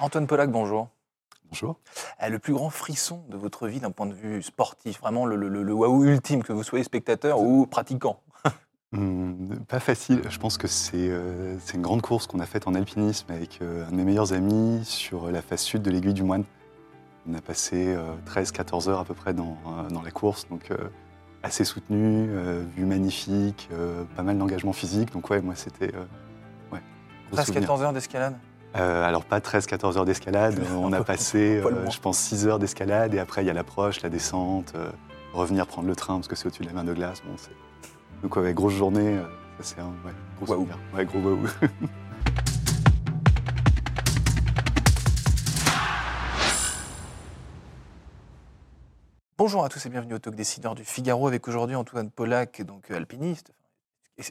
Antoine Pollack, bonjour. Bonjour. Euh, Le plus grand frisson de votre vie d'un point de vue sportif, vraiment le, le, waouh ultime, que vous soyez spectateur ou pratiquant. Hum, pas facile. Je pense que c'est euh, c'est une grande course qu'on a faite en alpinisme avec euh, un de mes meilleurs amis sur la face sud de l'aiguille du Moine. On a passé 13-14 heures à peu près dans, euh, dans la course, donc euh, assez soutenu, euh, vue magnifique, euh, pas mal d'engagement physique. Donc ouais, moi c'était euh, ouais, gros souvenir. 13-14 heures d'escalade? Euh, alors pas 13-14 heures d'escalade, on a passé, euh, je pense, 6 heures d'escalade et après il y a l'approche, la descente, euh, revenir prendre le train parce que c'est au-dessus de la mer de glace. Bon, Donc ouais, grosse journée, ça c'est un ouais, gros Waouh. souvenir. Ouais, gros waouh. Bonjour à tous et bienvenue au Talk Décideur du Figaro avec aujourd'hui Antoine Pollack, donc alpiniste,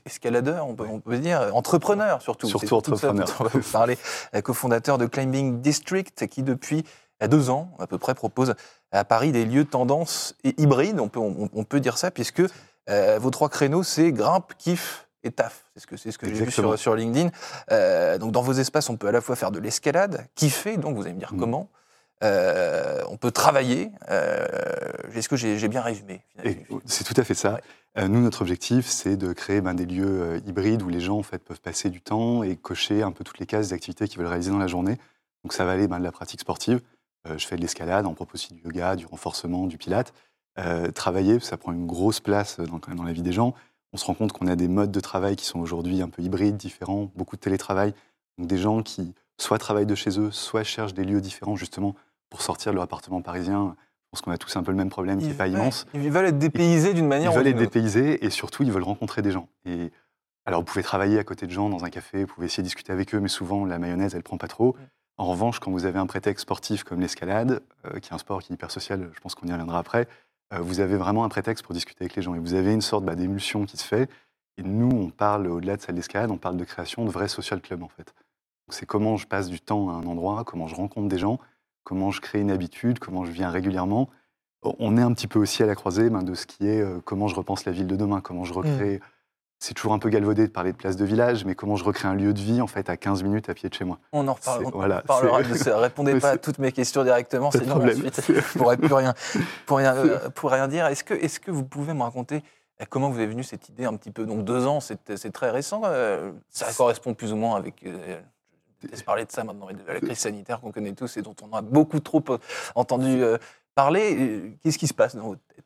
escaladeur, on peut, on peut dire, entrepreneur surtout. Surtout entrepreneur. on va vous parler, euh, cofondateur de Climbing District qui depuis euh, deux ans à peu près propose à Paris des lieux tendance et hybrides, on peut, on, on peut dire ça, puisque euh, vos trois créneaux c'est grimpe, kiff et taf. C'est ce que, c'est ce que j'ai vu sur, sur LinkedIn. Euh, donc dans vos espaces, on peut à la fois faire de l'escalade, kiffer, donc vous allez me dire Mm. comment. Euh, on peut travailler. Euh, Est-ce que j'ai bien résumé c'est tout à fait ça. Ouais. Euh, nous, notre objectif, c'est de créer ben, des lieux hybrides où les gens en fait, peuvent passer du temps et cocher un peu toutes les cases d'activités qu'ils veulent réaliser dans la journée. Donc ça va aller ben, de la pratique sportive. Je fais de l'escalade, on propose aussi du yoga, du renforcement, du pilate. Travailler, ça prend une grosse place dans, quand même dans la vie des gens. On se rend compte qu'on a des modes de travail qui sont aujourd'hui un peu hybrides, différents, beaucoup de télétravail. Donc des gens qui soit travaillent de chez eux, soit cherchent des lieux différents justement pour sortir de leur appartement parisien. Je pense qu'on a tous un peu le même problème qui n'est pas immense. Ils veulent être dépaysés d'une Ils manière ou veulent être dépaysés et surtout, ils veulent rencontrer des gens. Et alors, vous pouvez travailler à côté de gens dans un café, vous pouvez essayer de discuter avec eux, mais souvent, la mayonnaise, elle prend pas trop. En revanche, quand vous avez un prétexte sportif comme l'escalade, euh, qui est un sport qui est hyper social, je pense qu'on y reviendra après, euh, vous avez vraiment un prétexte pour discuter avec les gens. Et vous avez une sorte bah, d'émulsion qui se fait. Et nous, on parle, au-delà de celle d'escalade, on parle de création de vrais social clubs, en fait. C'est comment je passe du temps à un endroit, comment je rencontre des gens, comment je crée une habitude, comment je viens régulièrement. On est un petit peu aussi à la croisée ben, de ce qui est euh, comment je repense la ville de demain, comment je recrée. C'est toujours un peu galvaudé de parler de place de village, mais comment je recrée un lieu de vie en fait à 15 minutes à pied de chez moi. On en reparle, on voilà, de ça. Répondez pas à toutes mes questions directement, Pas sinon ensuite je pourrais plus rien, pour rien, euh, pour rien dire. Est-ce que, est que vous pouvez me raconter euh, comment vous avez venu cette idée un petit peu? Donc deux ans, c'est très récent. euh, ça correspond plus ou moins avec. Laisse parler de ça maintenant, de la crise sanitaire qu'on connaît tous et dont on a beaucoup trop euh, entendu euh, parler. Euh, Qu'est-ce qui se passe dans votre tête?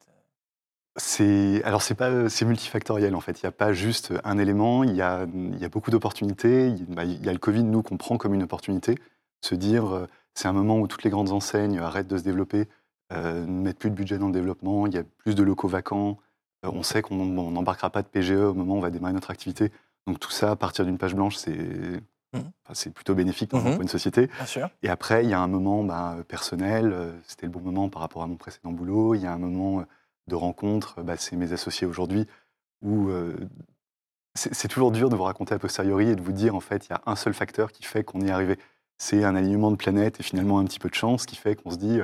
C'est alors c'est pas c'est multifactoriel en fait. Il n'y a pas juste un élément. Il y a, il y a beaucoup d'opportunités. Il, bah, il y a le Covid nous qu'on prend comme une opportunité. Se dire c'est un moment où toutes les grandes enseignes arrêtent de se développer, euh, ne mettent plus de budget dans le développement. Il y a plus de locaux vacants. Euh, on sait qu'on on n'embarquera pas de PGE au moment où on va démarrer notre activité. Donc tout ça à partir d'une page blanche c'est enfin, c'est plutôt bénéfique pour Mhm. une société. Bien sûr. Et après, il y a un moment bah, personnel, euh, c'était le bon moment par rapport à mon précédent boulot. Il y a un moment euh, de rencontre, bah, c'est mes associés aujourd'hui, où euh, c'est toujours dur de vous raconter a posteriori et de vous dire, en fait, il y a un seul facteur qui fait qu'on y est arrivé. C'est un alignement de planètes et finalement un petit peu de chance qui fait qu'on se dit,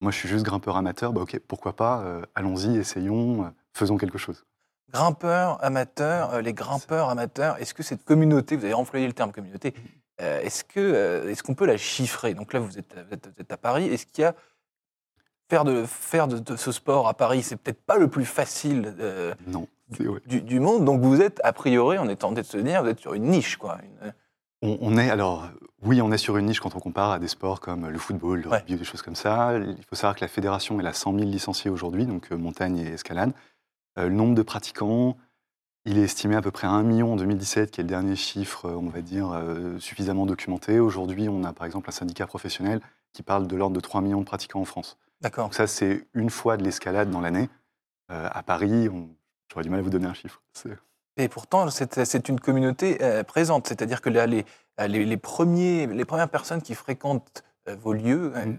moi je suis juste grimpeur amateur, bah, ok, pourquoi pas, euh, allons-y, essayons, euh, faisons quelque chose. Grimpeurs, amateurs, euh, les grimpeurs amateurs, est-ce que cette communauté, vous avez employé le terme communauté, euh, est-ce que euh, est-ce qu'on peut la chiffrer? Donc là, vous êtes, vous êtes- vous êtes à Paris. Est-ce qu'il y a faire de faire de, de ce sport à Paris, c'est peut-être pas le plus facile euh, Non, ouais. du, du monde. Donc vous êtes a priori, on est tenté de se dire, vous êtes sur une niche, quoi. Une- On, on est alors oui, on est sur une niche quand on compare à des sports comme le football, le Ouais. rugby, des choses comme ça. Il faut savoir que la fédération elle a 100 000 licenciés aujourd'hui, donc montagne et escalade. Euh, le nombre de pratiquants, il est estimé à peu près à 1 million en 2017, qui est le dernier chiffre, euh, on va dire, euh, suffisamment documenté. Aujourd'hui, on a par exemple un syndicat professionnel qui parle de l'ordre de 3 millions de pratiquants en France. D'accord. Donc ça, c'est une fois de l'escalade dans l'année. Euh, à Paris, on- j'aurais du mal à vous donner un chiffre. Et pourtant, c'est une communauté euh, présente, c'est-à-dire que là, les, les, les premiers, les premières personnes qui fréquentent vos lieux, Mhm.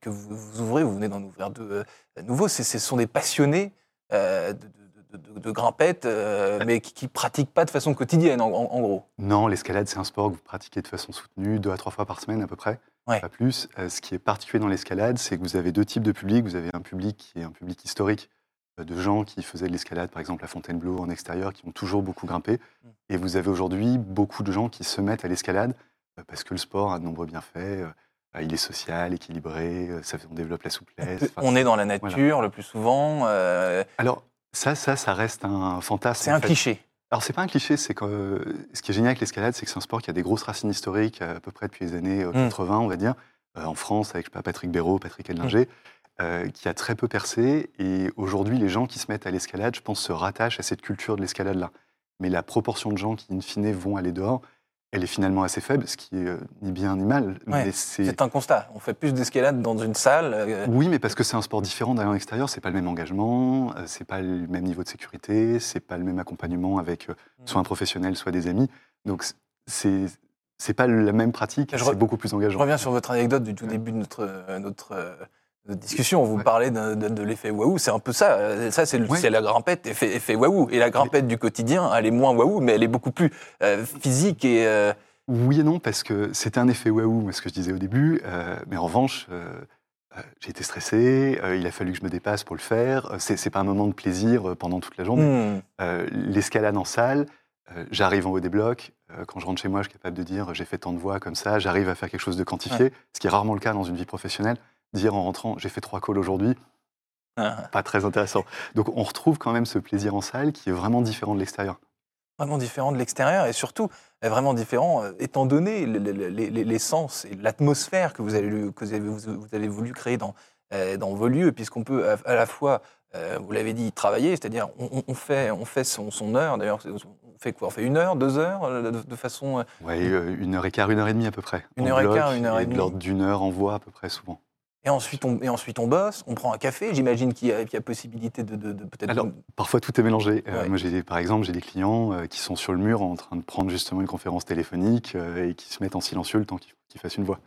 que vous, vous ouvrez, vous venez d'en ouvrir deux nouveaux, ce sont des passionnés de, de, de- grimpettes, euh, mais qui ne pratiquent pas de façon quotidienne, en, gros. Non, l'escalade, c'est un sport que vous pratiquez de façon soutenue, deux à trois fois par semaine à peu près, Ouais. pas plus. Euh, ce qui est particulier dans l'escalade, c'est que vous avez deux types de publics. Vous avez un public qui est un public historique, euh, de gens qui faisaient de l'escalade, par exemple à Fontainebleau en extérieur, qui ont toujours beaucoup grimpé. Mm. Et vous avez aujourd'hui beaucoup de gens qui se mettent à l'escalade euh, parce que le sport a de nombreux bienfaits. Euh, il est social, équilibré, euh, ça, on développe la souplesse. Enfin, On est dans la nature le plus souvent. euh, Alors, ça, ça, ça reste un fantasme. c'est un fait. cliché. Alors, c'est pas un cliché, c'est que euh, ce qui est génial avec l'escalade, c'est que c'est un sport qui a des grosses racines historiques, à peu près depuis les années euh, Mm. 80, on va dire, euh, en France, avec je sais pas, Patrick Béraud, Patrick Edlinger, euh, qui a très peu percé. Et aujourd'hui, les gens qui se mettent à l'escalade, je pense, se rattachent à cette culture de l'escalade-là. Mais la proportion de gens qui, in fine, vont aller dehors, elle est finalement assez faible, ce qui est euh, ni bien ni mal. Ouais, c'est un constat. On fait plus d'escalade dans une salle. euh, oui, mais parce que c'est un sport différent d'aller en extérieur, c'est pas le même engagement, euh, c'est pas le même niveau de sécurité, c'est pas le même accompagnement avec euh, Mm. soit un professionnel, soit des amis. Donc c'est c'est pas la même pratique, Je c'est beaucoup plus Je engageant. reviens sur votre anecdote du tout début de notre, notre, notre discussion. Vous Ouais. parlez de, de- de l'effet waouh. C'est un peu ça. Ça, c'est Ouais. la grimpette effet, effet waouh. Et la grimpette du quotidien, elle est moins waouh, mais elle est beaucoup plus euh, physique et. euh, Oui et non, parce que c'était un effet waouh, ce que je disais au début, euh, mais en revanche, j'ai été stressé, il a fallu que je me dépasse pour le faire, c'est pas un moment de plaisir pendant toute la journée. hmm, L'escalade en salle, j'arrive en haut des blocs. quand je rentre chez moi, je suis capable de dire j'ai fait tant de voix comme ça. J'arrive à faire quelque chose de quantifié, ce qui est rarement le cas dans une vie professionnelle. Dire en rentrant j'ai fait trois calls aujourd'hui, ah, pas très intéressant. Donc on retrouve quand même ce plaisir en salle qui est vraiment différent de l'extérieur. vraiment différent de l'extérieur et surtout euh, vraiment différent euh, étant donné le- le- le- les, les- les sens et l'atmosphère que vous avez, que vous avez, vous- vous avez voulu créer dans, euh, dans vos lieux, puisqu'on peut à, la fois, euh, vous l'avez dit, travailler, c'est-à-dire on, fait, on fait son, son heure, d'ailleurs, on fait quoi On fait une heure, deux heures, de, de façon... euh, une heure et quart, une heure et demie à peu près. Une en heure et quart, une heure et de demie. l'ordre d'une heure en voix à peu près souvent. Et ensuite, on, et ensuite on bosse, on prend un café, j'imagine qu'il y, a- qu'il y a possibilité de, de- de peut-être... Alors, parfois tout est mélangé. Euh, moi, j'ai des- par exemple, j'ai des clients euh, qui sont sur le mur en train de prendre justement une conférence téléphonique euh, et qui se mettent en silencieux le temps qu'ils qu'ils fassent une voix.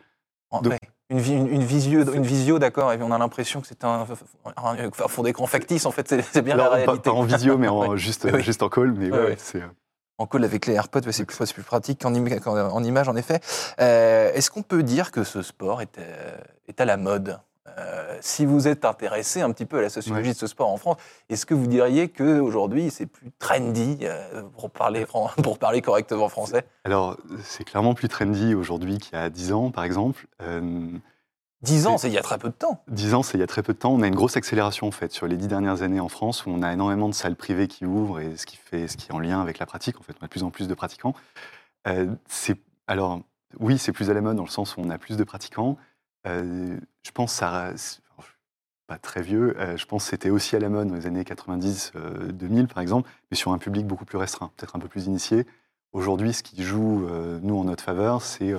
en- donc- ouais, une, vi- une, une visio, une visio d'accord, et on a l'impression que c'est un, un, un fond d'écran factice, en fait, c'est bien Alors, la pas, réalité. pas en visio, mais en, Ouais. juste, juste en call. Mais ouais. c'est. En call avec les AirPods, c'est plus, plus pratique qu'en qu'en- en image, en effet. Euh, Est-ce qu'on peut dire que ce sport est, euh, est à la mode? Euh, Si vous êtes intéressé un petit peu à la sociologie Ouais. de ce sport en France, est-ce que vous diriez qu'aujourd'hui, c'est plus trendy, euh, pour, parler, fran- pour parler correctement français? Alors, c'est clairement plus trendy aujourd'hui qu'il y a 10 ans, par exemple. Euh, 10 ans, C'est- il y a très peu de temps. 10 ans, c'est il y a très peu de temps. On a une grosse accélération en fait sur les 10 dernières années en France où on a énormément de salles privées qui ouvrent et ce qui, fait, ce qui est en lien avec la pratique. En fait, on a de plus en plus de pratiquants. Euh, c'est, alors, oui, c'est plus à la mode dans le sens où on a plus de pratiquants. Euh, je pense que ça. pas très vieux. euh, je pense que c'était aussi à la mode dans les années 90-2000 par exemple, mais sur un public beaucoup plus restreint, peut-être un peu plus initié. Aujourd'hui, ce qui joue, nous, en notre faveur, c'est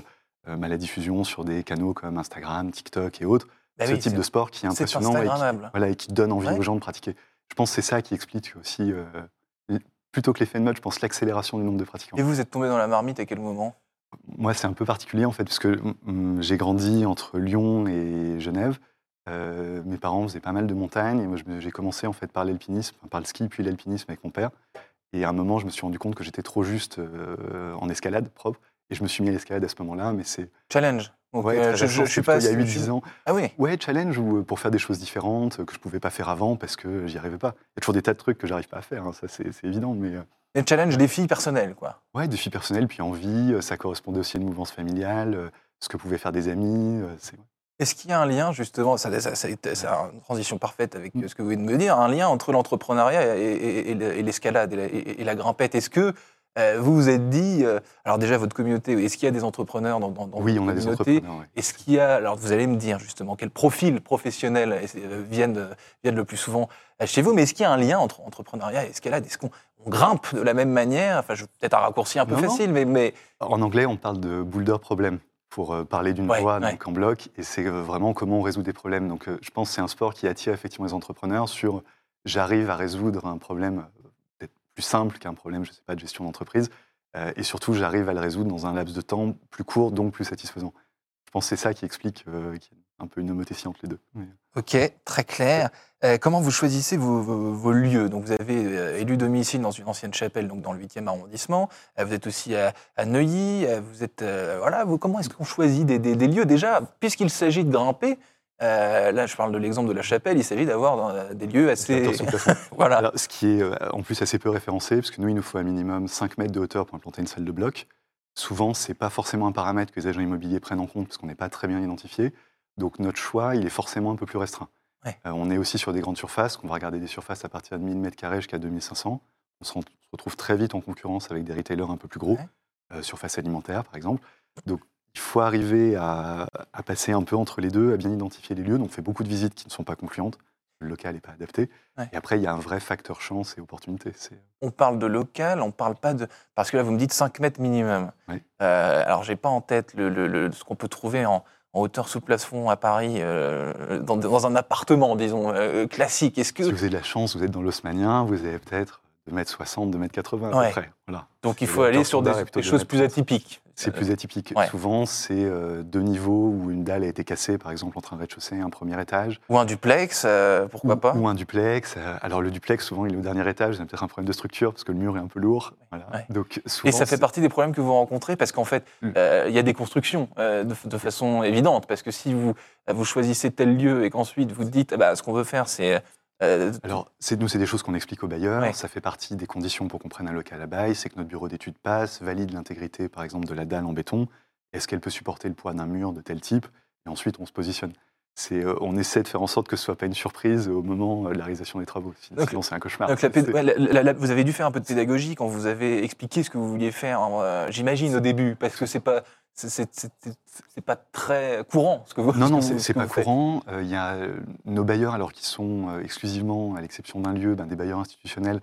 euh, bah, la diffusion sur des canaux comme Instagram, TikTok et autres Bah ce oui, type de sport qui est impressionnant et qui, Instagrammable. voilà, et qui donne envie Ouais. aux gens de pratiquer. Je pense que c'est ça qui explique aussi, euh, plutôt que l'effet de mode, je pense l'accélération du nombre de pratiquants. Et vous êtes tombé dans la marmite à quel moment? Moi, c'est un peu particulier en fait, parce que mm, j'ai grandi entre Lyon et Genève. Euh, mes parents faisaient pas mal de montagnes et moi j'ai commencé en fait par l'alpinisme, par le ski puis l'alpinisme avec mon père. Et à un moment, je me suis rendu compte que j'étais trop juste euh, en escalade propre et je me suis mis à l'escalade à ce moment-là. Mais c'est Challenge. Donc, ouais, euh, je, je, suis pas. il y a je- 8-10 ans. Ah oui. Ouais, challenge ou euh, pour faire des choses différentes que je pouvais pas faire avant parce que j'y arrivais pas. Il y a toujours des tas de trucs que j'arrive pas à faire, hein, ça c'est évident. Mais euh, Les challenges, défis personnels, quoi. ouais, défis personnels, puis envie, ça correspondait aussi à une mouvance familiale, ce que pouvaient faire des amis. c'est- Est-ce qu'il y a un lien, justement, ça, ça, ça- c'est une transition parfaite avec Mm. ce que vous venez de me dire, un lien entre l'entrepreneuriat et, et- et le- et l'escalade et, la- et- et la grimpette? Est-ce que euh, vous vous êtes dit, euh, alors déjà votre communauté, est-ce qu'il y a des entrepreneurs dans, dans, dans oui, votre on a des entrepreneurs. Est-ce qu'il y a, alors vous allez me dire justement, quel profil professionnel euh, viennent, viennent le plus souvent chez vous, mais est-ce qu'il y a un lien entre entrepreneuriat et escalade Est-ce qu'on on grimpe de la même manière Enfin, je peut-être un raccourci un peu Non, non. facile, mais, mais En anglais, on parle de boulder problem pour parler d'une Ouais, voie ouais. donc en bloc, et c'est vraiment comment on résout des problèmes. Donc je pense que c'est un sport qui attire effectivement les entrepreneurs sur j'arrive à résoudre un problème plus simple qu'un problème, je sais pas, de gestion d'entreprise, euh, et surtout j'arrive à le résoudre dans un laps de temps plus court, donc plus satisfaisant. Je pense que c'est ça qui explique euh, qu'il y a un peu une homothétie entre les deux. Mais- Ok, très clair. Euh, comment vous choisissez vos, lieux? Donc, vous avez euh, élu domicile dans une ancienne chapelle, donc dans le 8e arrondissement. Euh, vous êtes aussi à, Neuilly. Euh, vous êtes euh, voilà. Comment est-ce qu'on choisit des- des lieux? Déjà Puisqu'il s'agit de grimper. Euh, là, je parle de l'exemple de la chapelle. Il s'agit d'avoir euh, des lieux assez. Voilà. Alors, ce qui est euh, en plus assez peu référencé, parce que nous, il nous faut un minimum 5 mètres de hauteur pour implanter une salle de bloc. souvent, ce n'est pas forcément un paramètre que les agents immobiliers prennent en compte parce qu'on n'est pas très bien identifié. Donc notre choix, il est forcément un peu plus restreint. Ouais. Euh, on est aussi sur des grandes surfaces, on va regarder des surfaces à partir de 1000 m2 jusqu'à 2500. On se retrouve très vite en concurrence avec des retailers un peu plus gros, Ouais. euh, surface alimentaire par exemple. Donc il faut arriver à, à passer un peu entre les deux, à bien identifier les lieux. Donc on fait beaucoup de visites qui ne sont pas concluantes, le local n'est pas adapté. Ouais. Et après, il y a un vrai facteur chance et opportunité. C'est- On parle de local, on parle pas de. Parce que là, vous me dites 5 mètres minimum. Euh, alors, j'ai pas en tête le, le- le- ce qu'on peut trouver en, en hauteur sous plafond à Paris, euh, dans, dans un appartement, disons, euh, classique. Est-ce que. Si vous avez de la chance, vous êtes dans l'haussmanien, vous avez peut-être 2m60, 2m80 à Ouais. peu près. Voilà. Donc, il faut aller sur des, choses plus atypiques. C'est plus atypique. ouais. Souvent, c'est euh, deux niveaux où une dalle a été cassée, par exemple, entre un rez-de-chaussée et un premier étage. Ou un duplex, euh, pourquoi ou, pas? ou un duplex. Euh, Alors, le duplex, souvent, il est au dernier étage. A peut-être un problème de structure parce que le mur est un peu lourd. Voilà. Ouais. Donc, souvent, Et ça fait c'est- partie des problèmes que vous rencontrez parce qu'en fait, Mm. euh, il y a des constructions euh, de, de façon évidente. Parce que si vous, vous choisissez tel lieu et qu'ensuite vous dites, bah, ce qu'on veut faire, c'est. Euh, Alors, c'est, nous, c'est des choses qu'on explique aux bailleurs. Ouais. Ça fait partie des conditions pour qu'on prenne un local à bail. C'est que notre bureau d'études passe, valide l'intégrité, par exemple, de la dalle en béton. Est-ce qu'elle peut supporter le poids d'un mur de tel type? Et ensuite, on se positionne. Euh, on essaie de faire en sorte que ce soit pas une surprise au moment euh, de la réalisation des travaux. Sinon, c'est un cauchemar. Donc la la- la- vous avez dû faire un peu de pédagogie quand vous avez expliqué ce que vous vouliez faire, euh, j'imagine, au début, parce que c'est pas. c'est- pas très courant ce que vous Non, non, c'est pas courant. Euh, Il y a nos bailleurs, alors qui sont exclusivement, à l'exception d'un lieu, ben, des bailleurs institutionnels,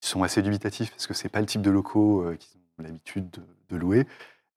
qui sont assez dubitatifs parce que c'est pas le type de locaux qu'ils ont l'habitude de, de louer.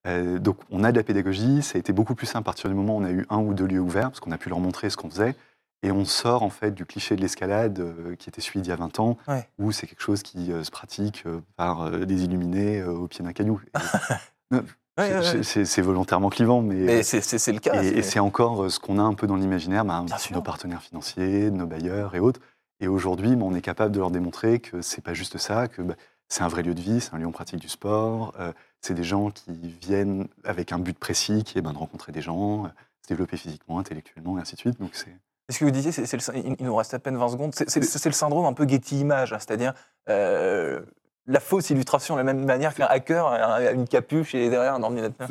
Euh, donc, on a de la pédagogie. Ça a été beaucoup plus simple à partir du moment où on a eu un ou deux lieux ouverts, parce qu'on a pu leur montrer ce qu'on faisait. Et on sort en fait du cliché de l'escalade euh, qui était celui d'il y a 20 ans, Ouais. où c'est quelque chose qui euh, se pratique par des illuminés au pied d'un caillou. Ouais, c'est- ouais. volontairement clivant, mais, Mais c'est- le cas. et, et c'est- encore ce qu'on a un peu dans l'imaginaire bah, de sûr. nos partenaires financiers, de nos bailleurs et autres. Et aujourd'hui, bah, on est capable de leur démontrer que c'est pas juste ça, que bah, c'est un vrai lieu de vie, c'est un lieu où on pratique du sport, euh, c'est des gens qui viennent avec un but précis, qui est ben, de rencontrer des gens, euh, se développer physiquement, intellectuellement, et ainsi de suite. Donc c'est Ce que vous disiez, c'est il nous reste à peine 20 secondes. C'est le syndrome un peu Getty Image, hein, c'est-à-dire euh, la fausse illustration de la même manière qu'un hacker a une capuche et derrière un ordinateur.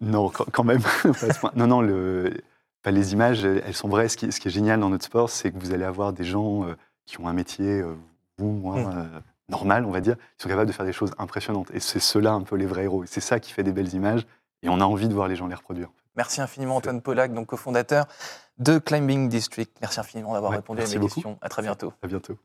non, quand, même. non, non, le, les images, elles sont vraies. Ce qui, ce qui est génial dans notre sport, c'est que vous allez avoir des gens qui ont un métier, vous, moi, Mm. Euh, normal, on va dire, qui sont capables de faire des choses impressionnantes. Et c'est ceux-là un peu les vrais héros. Et c'est ça qui fait des belles images. Et on a envie de voir les gens les reproduire. Merci infiniment Antoine Pollack, donc cofondateur de Climbing District. Merci infiniment d'avoir Ouais, répondu à mes beaucoup. questions. À très bientôt. À bientôt.